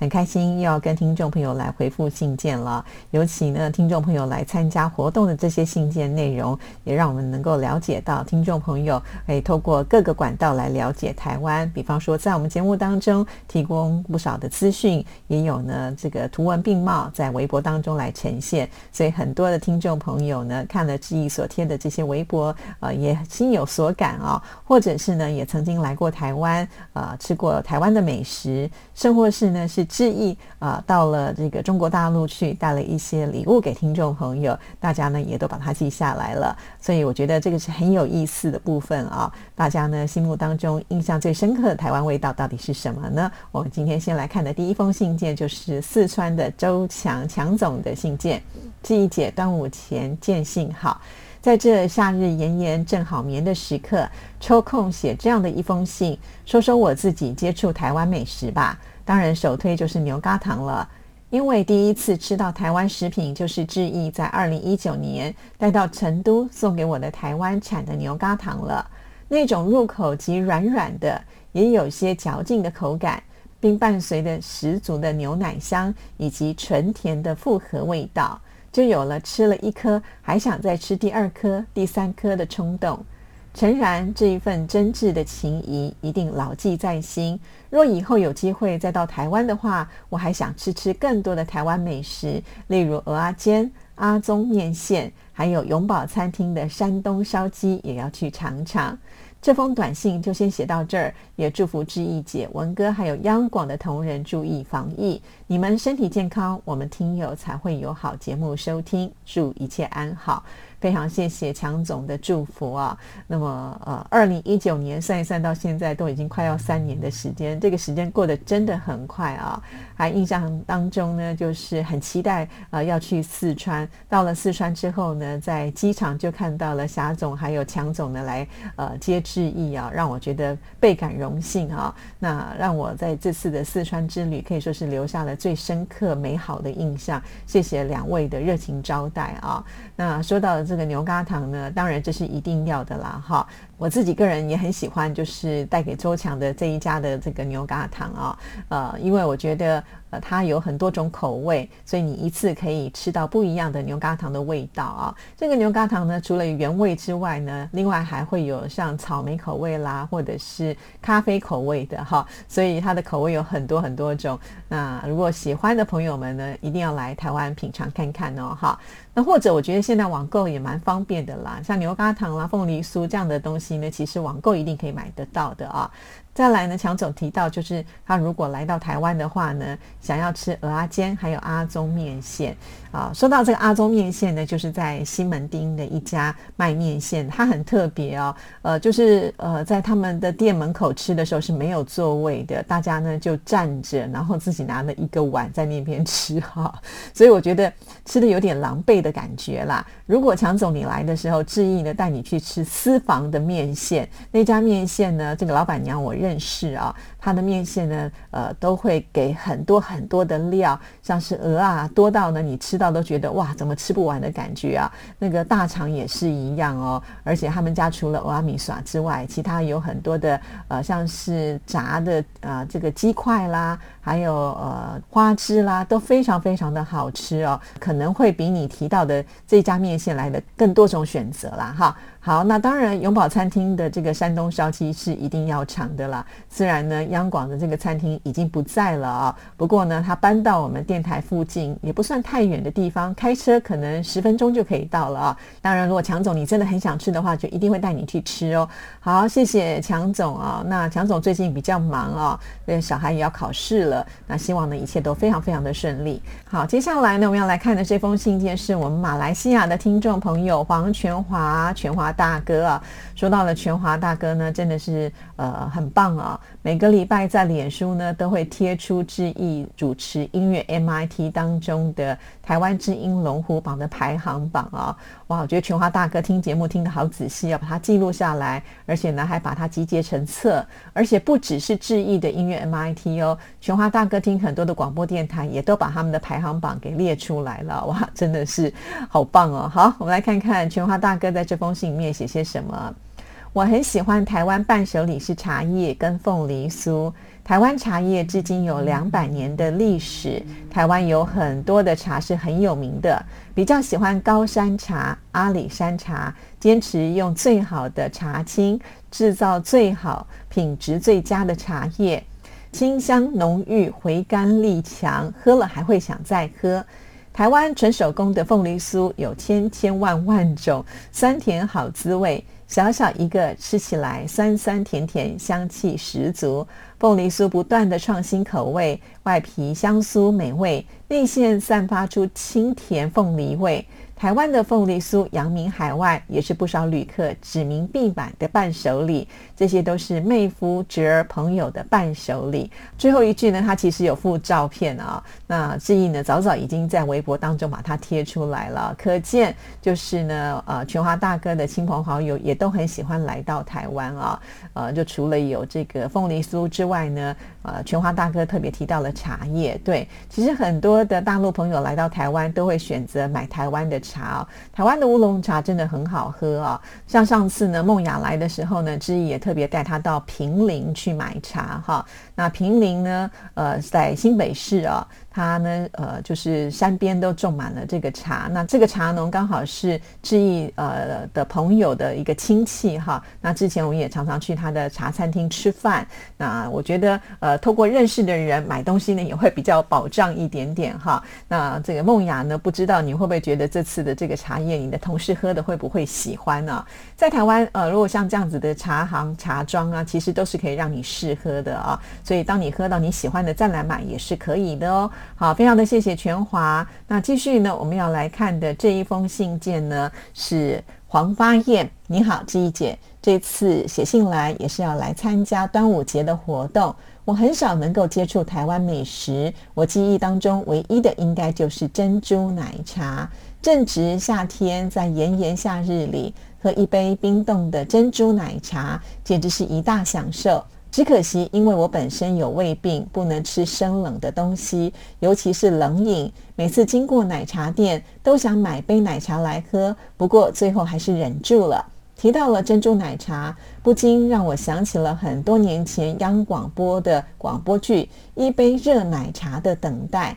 很开心又要跟听众朋友来回复信件了，尤其呢，听众朋友来参加活动的这些信件内容，也让我们能够了解到听众朋友可以透过各个管道来了解台湾。比方说，在我们节目当中提供不少的资讯，也有呢这个图文并茂在微博当中来呈现，所以很多的听众朋友呢看了志毅所贴的这些微博，呃，也心有所感啊，或者是呢也曾经来过台湾，呃，吃过台湾的美食，甚或是呢是。致意啊，到了这个中国大陆去，带了一些礼物给听众朋友，大家呢也都把它记下来了。所以我觉得这个是很有意思的部分啊。大家呢心目当中印象最深刻的台湾味道到底是什么呢？我们今天先来看的第一封信件就是四川的周强强总的信件。这一节端午前见信好，在这夏日炎炎正好眠的时刻，抽空写这样的一封信，说说我自己接触台湾美食吧。当然，首推就是牛轧糖了，因为第一次吃到台湾食品，就是志毅在二零一九年带到成都送给我的台湾产的牛轧糖了。那种入口即软软的，也有些嚼劲的口感，并伴随着十足的牛奶香以及纯甜的复合味道，就有了吃了一颗还想再吃第二颗、第三颗的冲动。诚然，这一份真挚的情谊一定牢记在心。若以后有机会再到台湾的话，我还想吃吃更多的台湾美食，例如鹅阿煎、阿宗面线，还有永宝餐厅的山东烧鸡，也要去尝尝。这封短信就先写到这儿，也祝福志毅姐、文哥还有央广的同仁注意防疫，你们身体健康，我们听友才会有好节目收听，祝一切安好。非常谢谢强总的祝福啊！那么呃，二零一九年算一算到现在都已经快要三年的时间，这个时间过得真的很快啊！还印象当中呢，就是很期待呃要去四川。到了四川之后呢，在机场就看到了霞总还有强总呢来呃接致意啊，让我觉得倍感荣幸啊！那让我在这次的四川之旅可以说是留下了最深刻美好的印象。谢谢两位的热情招待啊！那说到。这个牛轧糖呢，当然这是一定要的啦，哈。我自己个人也很喜欢，就是带给周强的这一家的这个牛轧糖啊，呃，因为我觉得呃它有很多种口味，所以你一次可以吃到不一样的牛轧糖的味道啊。这个牛轧糖呢，除了原味之外呢，另外还会有像草莓口味啦，或者是咖啡口味的哈，所以它的口味有很多很多种。那如果喜欢的朋友们呢，一定要来台湾品尝看看哦，哈。那或者我觉得现在网购也蛮方便的啦，像牛轧糖啦、凤梨酥这样的东西。呢，其实网购一定可以买得到的啊。再来呢，强总提到，就是他如果来到台湾的话呢，想要吃鹅阿煎，还有阿宗面线啊。说到这个阿宗面线呢，就是在西门町的一家卖面线，它很特别哦。呃，就是呃，在他们的店门口吃的时候是没有座位的，大家呢就站着，然后自己拿了一个碗在那边吃哈。所以我觉得吃的有点狼狈的感觉啦。如果强总你来的时候，志毅呢带你去吃私房的面线，那家面线呢，这个老板娘我。认识啊，它的面线呢，呃，都会给很多很多的料，像是鹅啊，多到呢你吃到都觉得哇，怎么吃不完的感觉啊。那个大肠也是一样哦，而且他们家除了阿米耍之外，其他有很多的呃，像是炸的啊，这个鸡块啦，还有呃花枝啦，都非常非常的好吃哦，可能会比你提到的这家面线来的更多种选择啦，哈。好，那当然永宝餐厅的这个山东烧鸡是一定要尝的啦。虽然呢，央广的这个餐厅已经不在了啊，不过呢，他搬到我们电台附近，也不算太远的地方，开车可能十分钟就可以到了啊。当然，如果强总你真的很想吃的话，就一定会带你去吃哦。好，谢谢强总啊。那强总最近比较忙啊，因为小孩也要考试了。那希望呢一切都非常非常的顺利。好，接下来呢我们要来看的这封信件是我们马来西亚的听众朋友黄全华，全华。大哥啊，说到了全华大哥呢，真的是呃很棒啊！每个礼礼拜在脸书呢都会贴出志毅主持音乐 MIT 当中的台湾之音龙虎榜的排行榜啊！哇，我觉得全华大哥听节目听得好仔细，要把它记录下来，而且呢还把它集结成册，而且不只是志毅的音乐 MIT 哦，全华大哥听很多的广播电台也都把他们的排行榜给列出来了，哇，真的是好棒哦！好，我们来看看全华大哥在这封信里面写些什么。我很喜欢台湾伴手礼是茶叶跟凤梨酥。台湾茶叶至今有两百年的历史，台湾有很多的茶是很有名的。比较喜欢高山茶、阿里山茶，坚持用最好的茶青制造最好品质最佳的茶叶，清香浓郁，回甘力强，喝了还会想再喝。台湾纯手工的凤梨酥有千千万万种，酸甜好滋味。小小一个，吃起来酸酸甜甜，香气十足。凤梨酥不断的创新口味，外皮香酥美味，内馅散发出清甜凤梨味。台湾的凤梨酥扬名海外，也是不少旅客指名必买的伴手礼。这些都是妹夫侄儿朋友的伴手礼。最后一句呢，他其实有附照片啊。那志毅呢，早早已经在微博当中把它贴出来了，可见就是呢，呃，全华大哥的亲朋好友也都很喜欢来到台湾啊。呃，就除了有这个凤梨酥之外呢，呃，全华大哥特别提到了茶叶。对，其实很多的大陆朋友来到台湾都会选择买台湾的。茶哦，台湾的乌龙茶真的很好喝啊！像上次呢，梦雅来的时候呢，知意也特别带她到平林去买茶哈。那平林呢，呃，在新北市啊。他呢，呃，就是山边都种满了这个茶。那这个茶农刚好是志毅呃的朋友的一个亲戚哈。那之前我们也常常去他的茶餐厅吃饭。那我觉得，呃，透过认识的人买东西呢，也会比较保障一点点哈。那这个梦雅呢，不知道你会不会觉得这次的这个茶叶，你的同事喝的会不会喜欢呢？在台湾，呃，如果像这样子的茶行、茶庄啊，其实都是可以让你试喝的啊。所以当你喝到你喜欢的再来买也是可以的哦。好，非常的谢谢全华。那继续呢，我们要来看的这一封信件呢，是黄发燕。你好，志怡姐，这次写信来也是要来参加端午节的活动。我很少能够接触台湾美食，我记忆当中唯一的应该就是珍珠奶茶。正值夏天，在炎炎夏日里，喝一杯冰冻的珍珠奶茶，简直是一大享受。只可惜，因为我本身有胃病，不能吃生冷的东西，尤其是冷饮。每次经过奶茶店，都想买杯奶茶来喝，不过最后还是忍住了。提到了珍珠奶茶，不禁让我想起了很多年前央广播的广播剧《一杯热奶茶的等待》。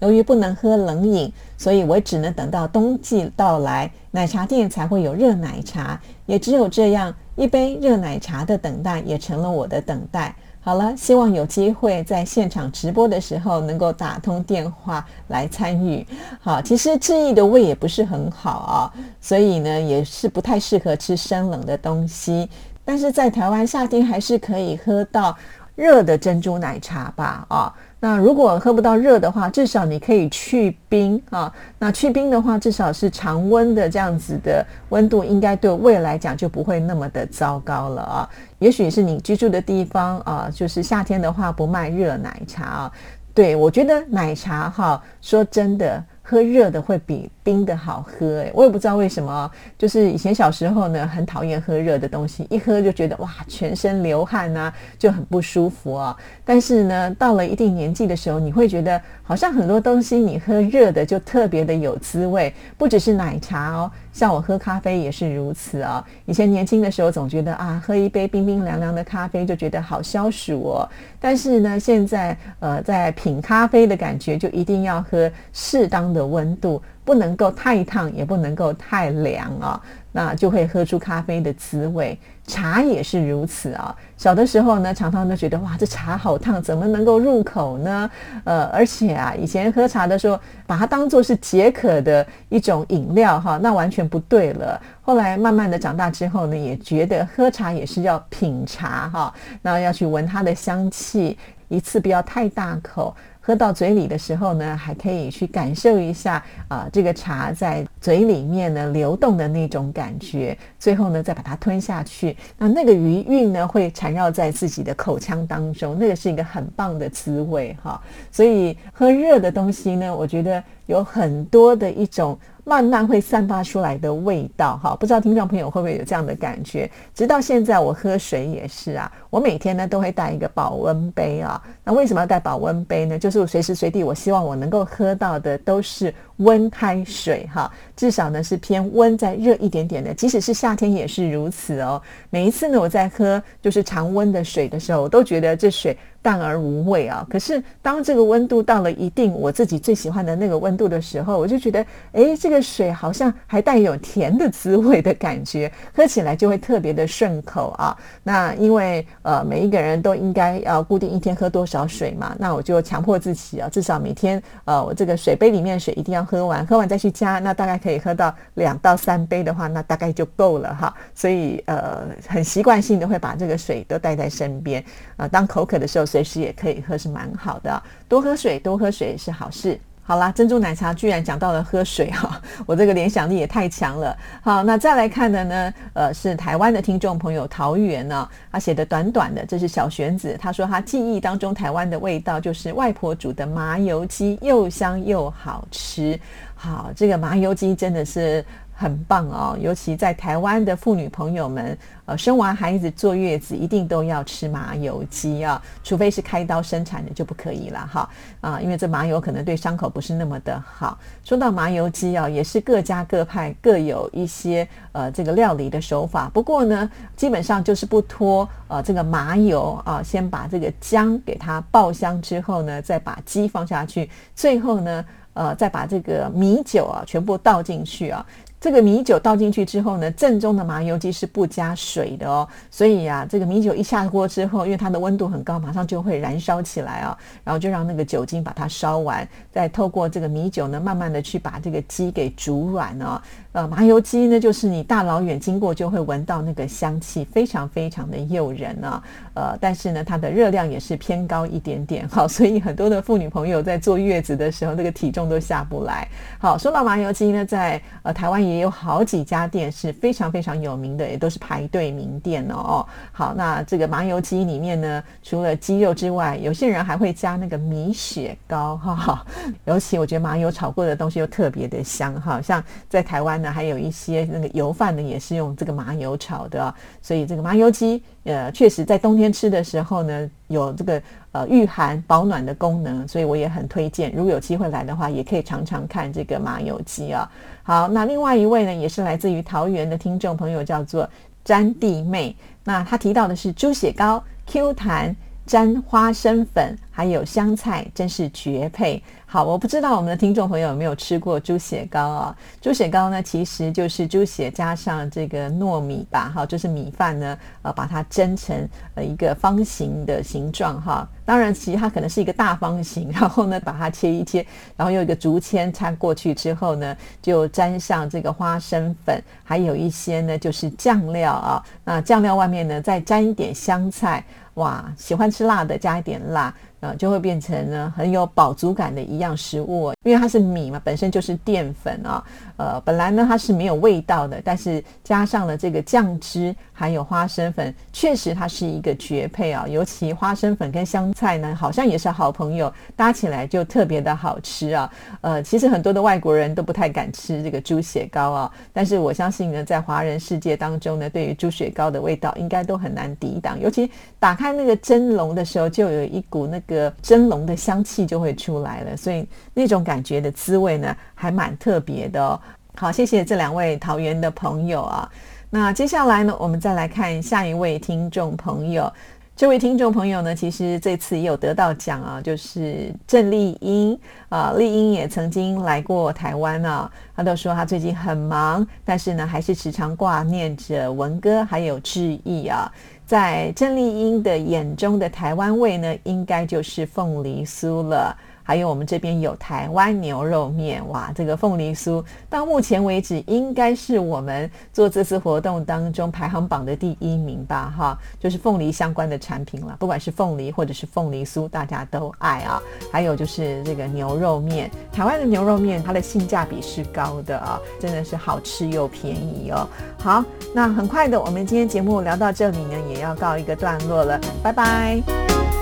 由于不能喝冷饮，所以我只能等到冬季到来，奶茶店才会有热奶茶。也只有这样一杯热奶茶的等待，也成了我的等待。好了，希望有机会在现场直播的时候能够打通电话来参与。好，其实志毅的胃也不是很好啊，所以呢也是不太适合吃生冷的东西。但是在台湾夏天还是可以喝到热的珍珠奶茶吧？啊。那如果喝不到热的话，至少你可以去冰啊。那去冰的话，至少是常温的这样子的温度，应该对胃来讲就不会那么的糟糕了啊。也许是你居住的地方啊，就是夏天的话不卖热奶茶啊。对我觉得奶茶哈，说真的。喝热的会比冰的好喝，诶，我也不知道为什么，就是以前小时候呢，很讨厌喝热的东西，一喝就觉得哇，全身流汗呐，就很不舒服哦。但是呢，到了一定年纪的时候，你会觉得好像很多东西你喝热的就特别的有滋味，不只是奶茶哦。像我喝咖啡也是如此啊！以前年轻的时候总觉得啊，喝一杯冰冰凉凉的咖啡就觉得好消暑哦。但是呢，现在呃，在品咖啡的感觉就一定要喝适当的温度。不能够太烫，也不能够太凉啊，那就会喝出咖啡的滋味。茶也是如此啊。小的时候呢，常常都觉得哇，这茶好烫，怎么能够入口呢？呃，而且啊，以前喝茶的时候，把它当做是解渴的一种饮料哈，那完全不对了。后来慢慢的长大之后呢，也觉得喝茶也是要品茶哈，那要去闻它的香气，一次不要太大口。喝到嘴里的时候呢，还可以去感受一下啊，这个茶在嘴里面呢流动的那种感觉。最后呢，再把它吞下去，那那个余韵呢，会缠绕在自己的口腔当中，那个是一个很棒的滋味哈。所以喝热的东西呢，我觉得有很多的一种。慢慢会散发出来的味道，哈，不知道听众朋友会不会有这样的感觉？直到现在，我喝水也是啊，我每天呢都会带一个保温杯啊。那为什么要带保温杯呢？就是随时随地，我希望我能够喝到的都是。温开水哈，至少呢是偏温再热一点点的，即使是夏天也是如此哦。每一次呢我在喝就是常温的水的时候，我都觉得这水淡而无味啊。可是当这个温度到了一定我自己最喜欢的那个温度的时候，我就觉得哎，这个水好像还带有甜的滋味的感觉，喝起来就会特别的顺口啊。那因为呃每一个人都应该要固定一天喝多少水嘛，那我就强迫自己啊，至少每天呃我这个水杯里面水一定要。喝完，喝完再去加，那大概可以喝到两到三杯的话，那大概就够了哈。所以呃，很习惯性的会把这个水都带在身边啊，当口渴的时候，随时也可以喝，是蛮好的。多喝水，多喝水是好事。好啦，珍珠奶茶居然讲到了喝水哈，我这个联想力也太强了。好，那再来看的呢，呃，是台湾的听众朋友桃园呢，他写的短短的，这是小玄子，他说他记忆当中台湾的味道就是外婆煮的麻油鸡，又香又好吃。好，这个麻油鸡真的是。很棒哦，尤其在台湾的妇女朋友们，呃，生完孩子坐月子一定都要吃麻油鸡啊，除非是开刀生产的就不可以了哈啊，因为这麻油可能对伤口不是那么的好。说到麻油鸡啊，也是各家各派各有一些呃这个料理的手法，不过呢，基本上就是不脱呃这个麻油啊，先把这个姜给它爆香之后呢，再把鸡放下去，最后呢，呃，再把这个米酒啊全部倒进去啊。这个米酒倒进去之后呢，正宗的麻油鸡是不加水的哦。所以呀，这个米酒一下锅之后，因为它的温度很高，马上就会燃烧起来啊。然后就让那个酒精把它烧完，再透过这个米酒呢，慢慢的去把这个鸡给煮软哦。呃，麻油鸡呢，就是你大老远经过就会闻到那个香气，非常非常的诱人啊。呃，但是呢，它的热量也是偏高一点点，好，所以很多的妇女朋友在坐月子的时候，那个体重都下不来。好，说到麻油鸡呢，在呃台湾也。也有好几家店是非常非常有名的，也都是排队名店哦。好，那这个麻油鸡里面呢，除了鸡肉之外，有些人还会加那个米雪糕哈。尤其我觉得麻油炒过的东西又特别的香哈。像在台湾呢，还有一些那个油饭呢，也是用这个麻油炒的，所以这个麻油鸡。呃，确实，在冬天吃的时候呢，有这个呃御寒保暖的功能，所以我也很推荐。如果有机会来的话，也可以尝尝看这个麻油鸡啊。好，那另外一位呢，也是来自于桃园的听众朋友，叫做詹弟妹。那他提到的是猪血糕，Q 弹。沾花生粉还有香菜，真是绝配。好，我不知道我们的听众朋友有没有吃过猪血糕啊？猪血糕呢，其实就是猪血加上这个糯米吧，哈，就是米饭呢，呃，把它蒸成呃一个方形的形状，哈。当然，其实它可能是一个大方形，然后呢，把它切一切，然后用一个竹签插过去之后呢，就沾上这个花生粉，还有一些呢就是酱料啊。那酱料外面呢，再沾一点香菜。哇，喜欢吃辣的，加一点辣。就会变成呢很有饱足感的一样食物，因为它是米嘛，本身就是淀粉啊。呃，本来呢它是没有味道的，但是加上了这个酱汁，还有花生粉，确实它是一个绝配啊。尤其花生粉跟香菜呢，好像也是好朋友，搭起来就特别的好吃啊。呃，其实很多的外国人都不太敢吃这个猪血糕啊，但是我相信呢，在华人世界当中呢，对于猪血糕的味道应该都很难抵挡。尤其打开那个蒸笼的时候，就有一股那。个蒸笼的香气就会出来了，所以那种感觉的滋味呢，还蛮特别的哦。好，谢谢这两位桃园的朋友啊。那接下来呢，我们再来看下一位听众朋友。这位听众朋友呢，其实这次也有得到奖啊，就是郑丽英啊。丽英也曾经来过台湾啊，她都说她最近很忙，但是呢，还是时常挂念着文哥还有志毅啊。在郑丽英的眼中的台湾味呢，应该就是凤梨酥了。还有我们这边有台湾牛肉面，哇，这个凤梨酥到目前为止应该是我们做这次活动当中排行榜的第一名吧，哈，就是凤梨相关的产品了，不管是凤梨或者是凤梨酥，大家都爱啊。还有就是这个牛肉面，台湾的牛肉面它的性价比是高的啊，真的是好吃又便宜哦。好，那很快的，我们今天节目聊到这里呢，也要告一个段落了，拜拜。